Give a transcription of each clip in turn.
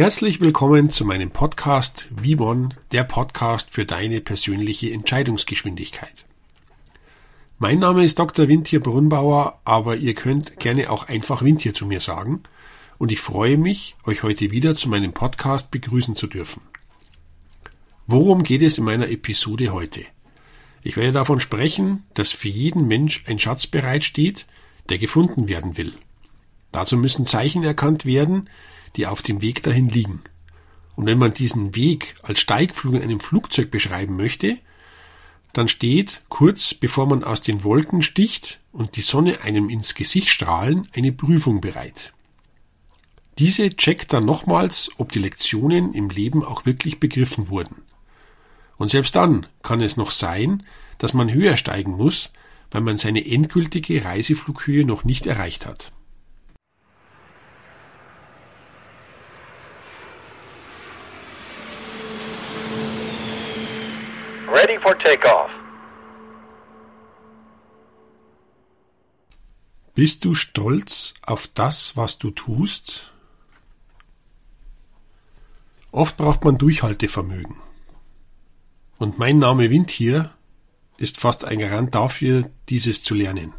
Herzlich willkommen zu meinem Podcast Vivon, der Podcast für deine persönliche Entscheidungsgeschwindigkeit. Mein Name ist Dr. Wintier Brunnbauer, aber ihr könnt gerne auch einfach Wintier zu mir sagen und ich freue mich, euch heute wieder zu meinem Podcast begrüßen zu dürfen. Worum geht es in meiner Episode heute? Ich werde davon sprechen, dass für jeden Mensch ein Schatz bereitsteht, der gefunden werden will. Dazu müssen Zeichen erkannt werden, die auf dem Weg dahin liegen. Und wenn man diesen Weg als Steigflug in einem Flugzeug beschreiben möchte, dann steht, kurz bevor man aus den Wolken sticht und die Sonne einem ins Gesicht strahlen, eine Prüfung bereit. Diese checkt dann nochmals, ob die Lektionen im Leben auch wirklich begriffen wurden. Und selbst dann kann es noch sein, dass man höher steigen muss, weil man seine endgültige Reiseflughöhe noch nicht erreicht hat. Ready for takeoff. Bist du stolz auf das, was du tust? Oft braucht man Durchhaltevermögen. Und mein Name Wind hier ist fast ein Garant dafür, dieses zu lernen.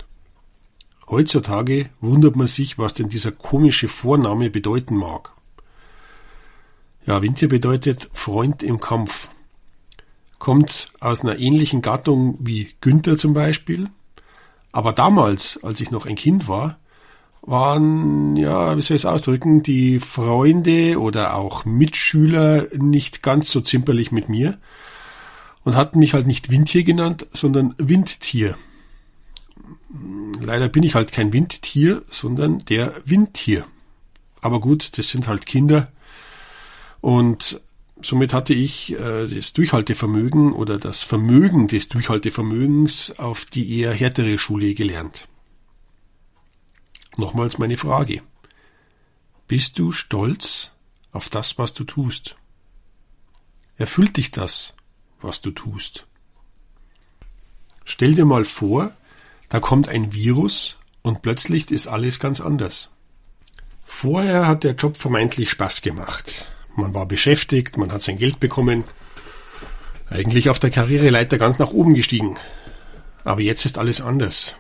Heutzutage wundert man sich, was denn dieser komische Vorname bedeuten mag. Ja, Winter bedeutet Freund im Kampf. Kommt aus einer ähnlichen Gattung wie Günther zum Beispiel. Aber damals, als ich noch ein Kind war, waren, ja, wie soll ich es ausdrücken, die Freunde oder auch Mitschüler nicht ganz so zimperlich mit mir und hatten mich halt nicht Windtier genannt, sondern Windtier. Leider bin ich halt kein Windtier, sondern der Windtier. Aber gut, das sind halt Kinder. Und somit hatte ich äh, das Durchhaltevermögen oder das Vermögen des Durchhaltevermögens auf die eher härtere Schule gelernt. Nochmals meine Frage. Bist du stolz auf das, was du tust? Erfüllt dich das, was du tust? Stell dir mal vor, da kommt ein Virus und plötzlich ist alles ganz anders. Vorher hat der Job vermeintlich Spaß gemacht. Man war beschäftigt, man hat sein Geld bekommen, eigentlich auf der Karriereleiter ganz nach oben gestiegen. Aber jetzt ist alles anders.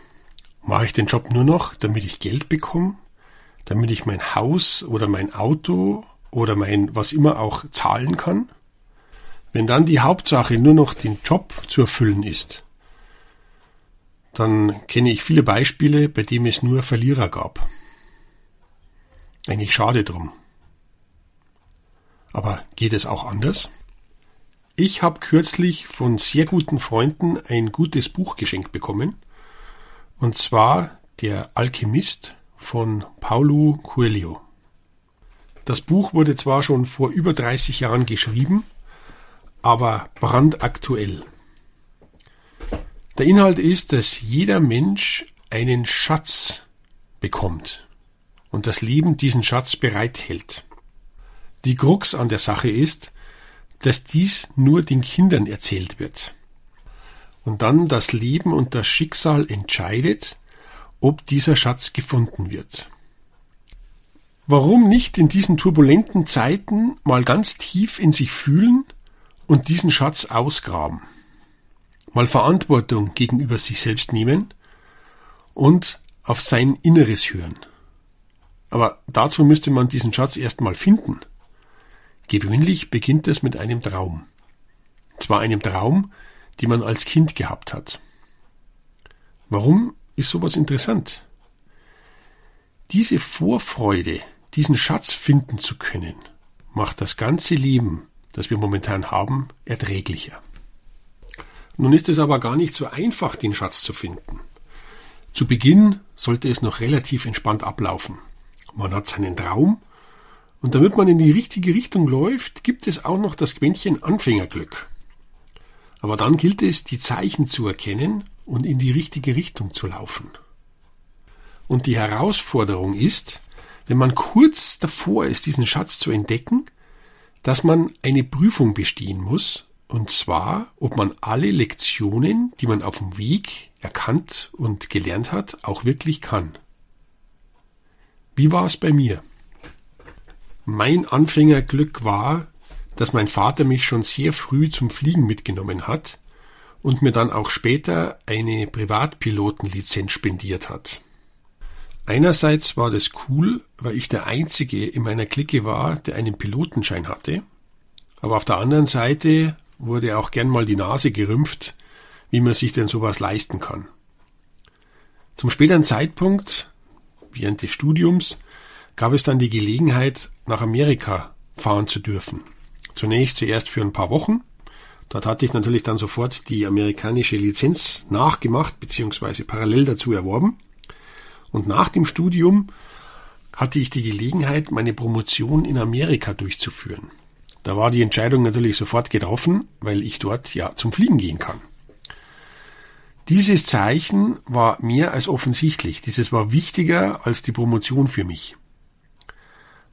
Mache ich den Job nur noch, damit ich Geld bekomme, damit ich mein Haus oder mein Auto oder mein was immer auch zahlen kann? Wenn dann die Hauptsache nur noch den Job zu erfüllen ist, dann kenne ich viele Beispiele, bei denen es nur Verlierer gab. Eigentlich schade drum. Aber geht es auch anders? Ich habe kürzlich von sehr guten Freunden ein gutes Buch geschenkt bekommen. Und zwar Der Alchemist von Paulo Coelho. Das Buch wurde zwar schon vor über 30 Jahren geschrieben, aber brandaktuell. Der Inhalt ist, dass jeder Mensch einen Schatz bekommt und das Leben diesen Schatz bereithält. Die Krux an der Sache ist, dass dies nur den Kindern erzählt wird. Und dann das Leben und das Schicksal entscheidet, ob dieser Schatz gefunden wird. Warum nicht in diesen turbulenten Zeiten mal ganz tief in sich fühlen und diesen Schatz ausgraben? Mal Verantwortung gegenüber sich selbst nehmen und auf sein Inneres hören. Aber dazu müsste man diesen Schatz erstmal finden. Gewöhnlich beginnt es mit einem Traum. Zwar einem Traum, den man als Kind gehabt hat. Warum ist sowas interessant? Diese Vorfreude, diesen Schatz finden zu können, macht das ganze Leben, das wir momentan haben, erträglicher. Nun ist es aber gar nicht so einfach, den Schatz zu finden. Zu Beginn sollte es noch relativ entspannt ablaufen. man hat seinen Traum und damit man in die richtige Richtung läuft, gibt es auch noch das Quäntchen Anfängerglück. Aber dann gilt es, die Zeichen zu erkennen und in die richtige Richtung zu laufen. Und die Herausforderung ist, wenn man kurz davor ist, diesen Schatz zu entdecken, dass man eine Prüfung bestehen muss, und zwar, ob man alle Lektionen, die man auf dem Weg erkannt und gelernt hat, auch wirklich kann. Wie war es bei mir? Mein Anfängerglück war, dass mein Vater mich schon sehr früh zum Fliegen mitgenommen hat und mir dann auch später eine Privatpilotenlizenz spendiert hat. Einerseits war das cool, weil ich der Einzige in meiner Clique war, der einen Pilotenschein hatte, aber auf der anderen Seite wurde auch gern mal die Nase gerümpft, wie man sich denn sowas leisten kann. Zum späteren Zeitpunkt, während des Studiums, gab es dann die Gelegenheit, nach Amerika fahren zu dürfen. Zunächst zuerst für ein paar Wochen. Dort hatte ich natürlich dann sofort die amerikanische Lizenz nachgemacht bzw. parallel dazu erworben. Und nach dem Studium hatte ich die Gelegenheit, meine Promotion in Amerika durchzuführen. Da war die Entscheidung natürlich sofort getroffen, weil ich dort ja zum Fliegen gehen kann. Dieses Zeichen war mehr als offensichtlich. Dieses war wichtiger als die Promotion für mich.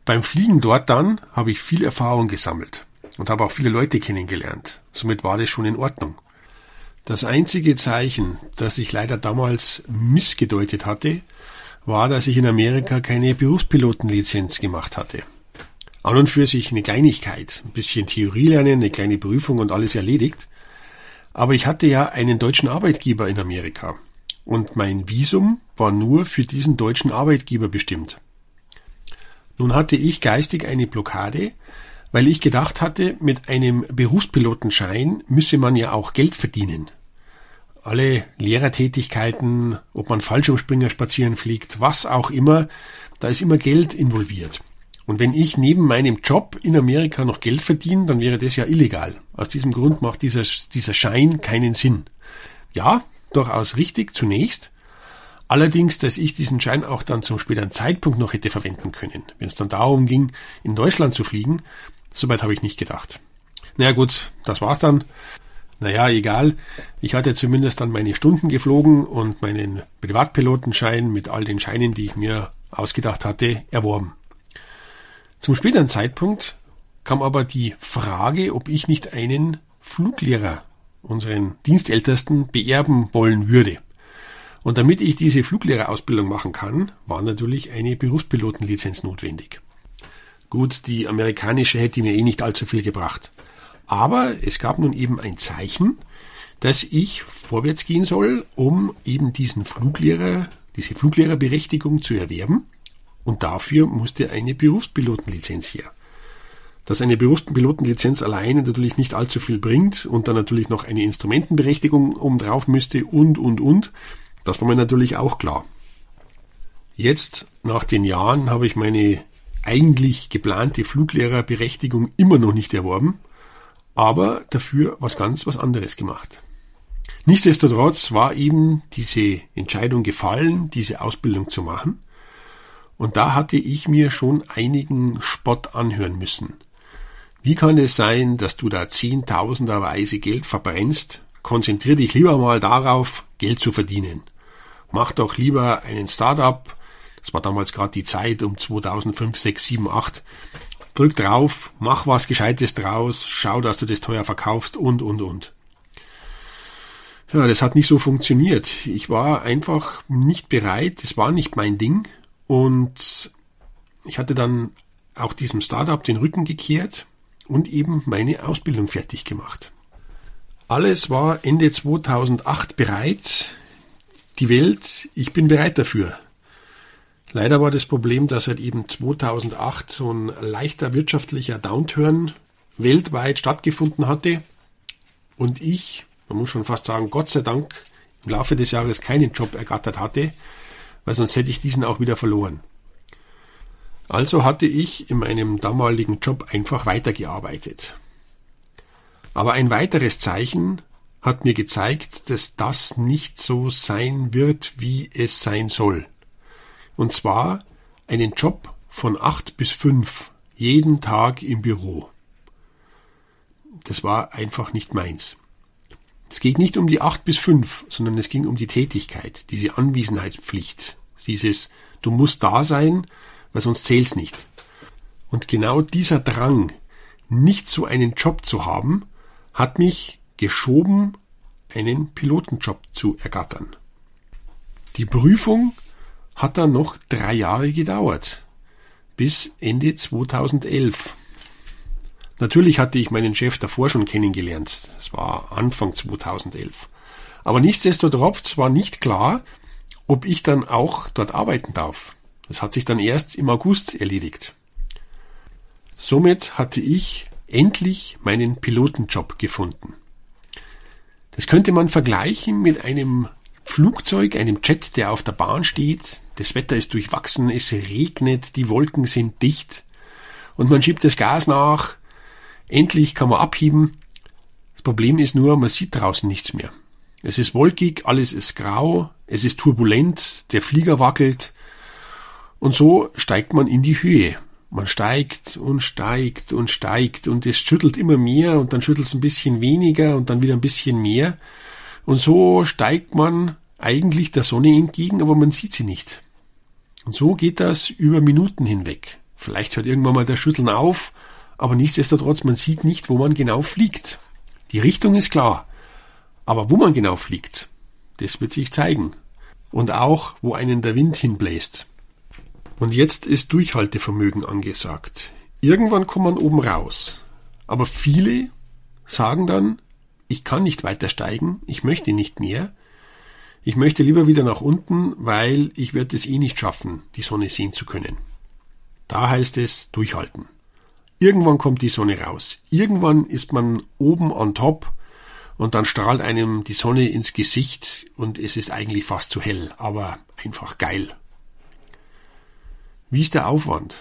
Beim Fliegen dort dann habe ich viel Erfahrung gesammelt und habe auch viele Leute kennengelernt. Somit war das schon in Ordnung. Das einzige Zeichen, das ich leider damals missgedeutet hatte, war, dass ich in Amerika keine Berufspilotenlizenz gemacht hatte. An und für sich eine Kleinigkeit, ein bisschen Theorie lernen, eine kleine Prüfung und alles erledigt. Aber ich hatte ja einen deutschen Arbeitgeber in Amerika und mein Visum war nur für diesen deutschen Arbeitgeber bestimmt. Nun hatte ich geistig eine Blockade, weil ich gedacht hatte, mit einem Berufspilotenschein müsse man ja auch Geld verdienen. Alle Lehrertätigkeiten, ob man Fallschirmspringer spazieren fliegt, was auch immer, da ist immer Geld involviert. Und wenn ich neben meinem Job in Amerika noch Geld verdiene, dann wäre das ja illegal. Aus diesem Grund macht dieser, dieser Schein keinen Sinn. Ja, durchaus richtig zunächst, Allerdings, dass ich diesen Schein auch dann zum späteren Zeitpunkt noch hätte verwenden können, wenn es dann darum ging, in Deutschland zu fliegen, soweit habe ich nicht gedacht. Naja gut, das war's dann. Naja, egal. Ich hatte zumindest dann meine Stunden geflogen und meinen Privatpilotenschein mit all den Scheinen, die ich mir ausgedacht hatte, erworben. Zum späteren Zeitpunkt kam aber die Frage, ob ich nicht einen Fluglehrer, unseren Dienstältesten, beerben wollen würde. Und damit ich diese Fluglehrerausbildung machen kann, war natürlich eine Berufspilotenlizenz notwendig. Gut, die amerikanische hätte mir eh nicht allzu viel gebracht. Aber es gab nun eben ein Zeichen, dass ich vorwärts gehen soll, um eben diesen Fluglehrer, diese Fluglehrerberechtigung zu erwerben. Und dafür musste eine Berufspilotenlizenz her. Dass eine Berufspilotenlizenz alleine natürlich nicht allzu viel bringt und dann natürlich noch eine Instrumentenberechtigung obendrauf müsste und, und, und, das war mir natürlich auch klar. Jetzt, nach den Jahren, habe ich meine eigentlich geplante Fluglehrerberechtigung immer noch nicht erworben, aber dafür was ganz was anderes gemacht. Nichtsdestotrotz war eben diese Entscheidung gefallen, diese Ausbildung zu machen. Und da hatte ich mir schon einigen Spott anhören müssen. Wie kann es sein, dass du da zehntausenderweise Geld verbrennst? Konzentrier dich lieber mal darauf, Geld zu verdienen mach doch lieber einen Startup. Das war damals gerade die Zeit um 2005, 6, 7, 8. Drück drauf, mach was Gescheites draus, schau, dass du das teuer verkaufst und, und, und. Ja, das hat nicht so funktioniert. Ich war einfach nicht bereit, das war nicht mein Ding und ich hatte dann auch diesem Startup den Rücken gekehrt und eben meine Ausbildung fertig gemacht. Alles war Ende 2008 bereit die Welt, ich bin bereit dafür. Leider war das Problem, dass halt eben 2008 so ein leichter wirtschaftlicher Downturn weltweit stattgefunden hatte und ich, man muss schon fast sagen, Gott sei Dank im Laufe des Jahres keinen Job ergattert hatte, weil sonst hätte ich diesen auch wieder verloren. Also hatte ich in meinem damaligen Job einfach weitergearbeitet. Aber ein weiteres Zeichen, hat mir gezeigt, dass das nicht so sein wird, wie es sein soll. Und zwar einen Job von acht bis fünf jeden Tag im Büro. Das war einfach nicht meins. Es geht nicht um die acht bis fünf, sondern es ging um die Tätigkeit, diese Anwesenheitspflicht, dieses Du musst da sein, weil sonst zählt's nicht. Und genau dieser Drang, nicht so einen Job zu haben, hat mich geschoben, einen Pilotenjob zu ergattern. Die Prüfung hat dann noch drei Jahre gedauert, bis Ende 2011. Natürlich hatte ich meinen Chef davor schon kennengelernt. Das war Anfang 2011. Aber nichtsdestotrotz war nicht klar, ob ich dann auch dort arbeiten darf. Das hat sich dann erst im August erledigt. Somit hatte ich endlich meinen Pilotenjob gefunden. Das könnte man vergleichen mit einem Flugzeug, einem Jet, der auf der Bahn steht. Das Wetter ist durchwachsen, es regnet, die Wolken sind dicht und man schiebt das Gas nach. Endlich kann man abheben. Das Problem ist nur, man sieht draußen nichts mehr. Es ist wolkig, alles ist grau, es ist turbulent, der Flieger wackelt und so steigt man in die Höhe. Man steigt und steigt und steigt und es schüttelt immer mehr und dann schüttelt es ein bisschen weniger und dann wieder ein bisschen mehr. Und so steigt man eigentlich der Sonne entgegen, aber man sieht sie nicht. Und so geht das über Minuten hinweg. Vielleicht hört irgendwann mal das Schütteln auf, aber nichtsdestotrotz, man sieht nicht, wo man genau fliegt. Die Richtung ist klar, aber wo man genau fliegt, das wird sich zeigen. Und auch, wo einen der Wind hinbläst. Und jetzt ist Durchhaltevermögen angesagt. Irgendwann kommt man oben raus. Aber viele sagen dann, ich kann nicht weiter steigen, ich möchte nicht mehr. Ich möchte lieber wieder nach unten, weil ich werde es eh nicht schaffen, die Sonne sehen zu können. Da heißt es durchhalten. Irgendwann kommt die Sonne raus. Irgendwann ist man oben on top und dann strahlt einem die Sonne ins Gesicht und es ist eigentlich fast zu hell, aber einfach geil. Wie ist der Aufwand?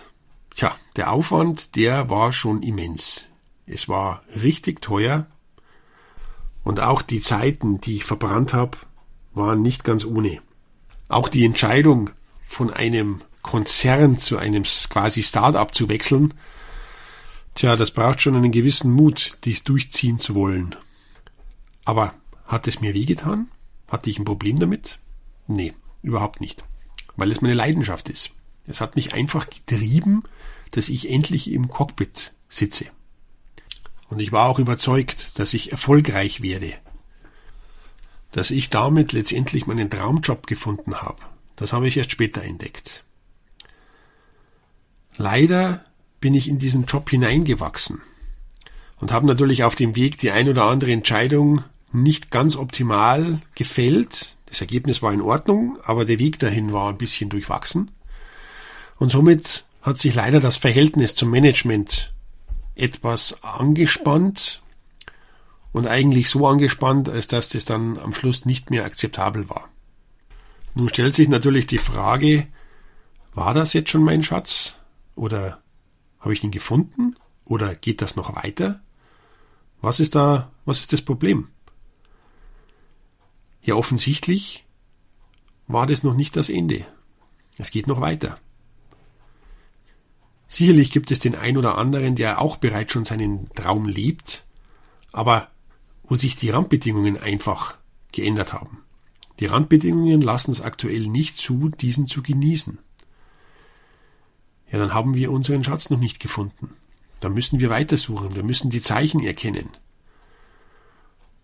Tja, der Aufwand, der war schon immens. Es war richtig teuer und auch die Zeiten, die ich verbrannt habe, waren nicht ganz ohne. Auch die Entscheidung von einem Konzern zu einem quasi Start-up zu wechseln, tja, das braucht schon einen gewissen Mut, dies durchziehen zu wollen. Aber hat es mir wehgetan? Hatte ich ein Problem damit? Nee, überhaupt nicht. Weil es meine Leidenschaft ist. Es hat mich einfach getrieben, dass ich endlich im Cockpit sitze. Und ich war auch überzeugt, dass ich erfolgreich werde. Dass ich damit letztendlich meinen Traumjob gefunden habe. Das habe ich erst später entdeckt. Leider bin ich in diesen Job hineingewachsen und habe natürlich auf dem Weg die ein oder andere Entscheidung nicht ganz optimal gefällt. Das Ergebnis war in Ordnung, aber der Weg dahin war ein bisschen durchwachsen. Und somit hat sich leider das Verhältnis zum Management etwas angespannt und eigentlich so angespannt, als dass das dann am Schluss nicht mehr akzeptabel war. Nun stellt sich natürlich die Frage, war das jetzt schon mein Schatz? Oder habe ich ihn gefunden? Oder geht das noch weiter? Was ist da, was ist das Problem? Ja, offensichtlich war das noch nicht das Ende. Es geht noch weiter. Sicherlich gibt es den ein oder anderen, der auch bereits schon seinen Traum lebt, aber wo sich die Randbedingungen einfach geändert haben. Die Randbedingungen lassen es aktuell nicht zu, diesen zu genießen. Ja, dann haben wir unseren Schatz noch nicht gefunden. Da müssen wir weitersuchen, wir müssen die Zeichen erkennen.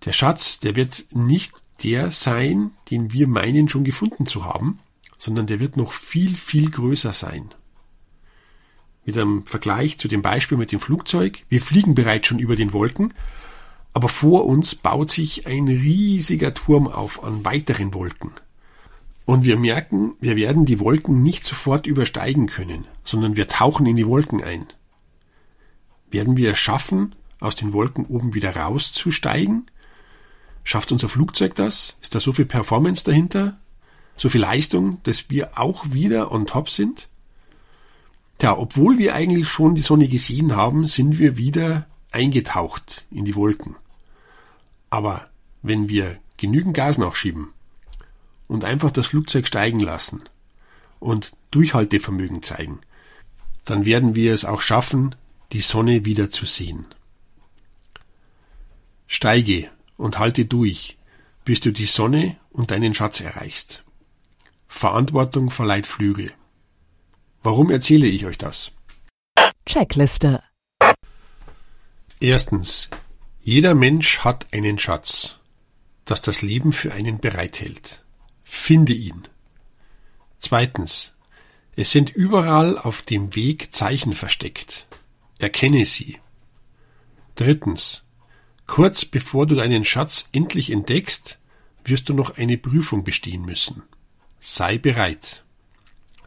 Der Schatz, der wird nicht der sein, den wir meinen schon gefunden zu haben, sondern der wird noch viel, viel größer sein mit einem Vergleich zu dem Beispiel mit dem Flugzeug. Wir fliegen bereits schon über den Wolken, aber vor uns baut sich ein riesiger Turm auf an weiteren Wolken. Und wir merken, wir werden die Wolken nicht sofort übersteigen können, sondern wir tauchen in die Wolken ein. Werden wir es schaffen, aus den Wolken oben wieder rauszusteigen? Schafft unser Flugzeug das? Ist da so viel Performance dahinter? So viel Leistung, dass wir auch wieder on top sind? Tja, obwohl wir eigentlich schon die Sonne gesehen haben, sind wir wieder eingetaucht in die Wolken. Aber wenn wir genügend Gas nachschieben und einfach das Flugzeug steigen lassen und Durchhaltevermögen zeigen, dann werden wir es auch schaffen, die Sonne wieder zu sehen. Steige und halte durch, bis du die Sonne und deinen Schatz erreichst. Verantwortung verleiht Flügel. Warum erzähle ich euch das? Checkliste. Erstens. Jeder Mensch hat einen Schatz, das das Leben für einen bereithält. Finde ihn. Zweitens. Es sind überall auf dem Weg Zeichen versteckt. Erkenne sie. Drittens. Kurz bevor du deinen Schatz endlich entdeckst, wirst du noch eine Prüfung bestehen müssen. Sei bereit.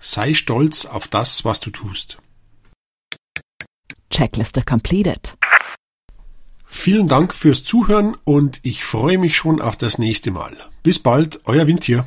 Sei stolz auf das, was du tust. Checkliste completed. Vielen Dank fürs Zuhören und ich freue mich schon auf das nächste Mal. Bis bald, euer Windtier.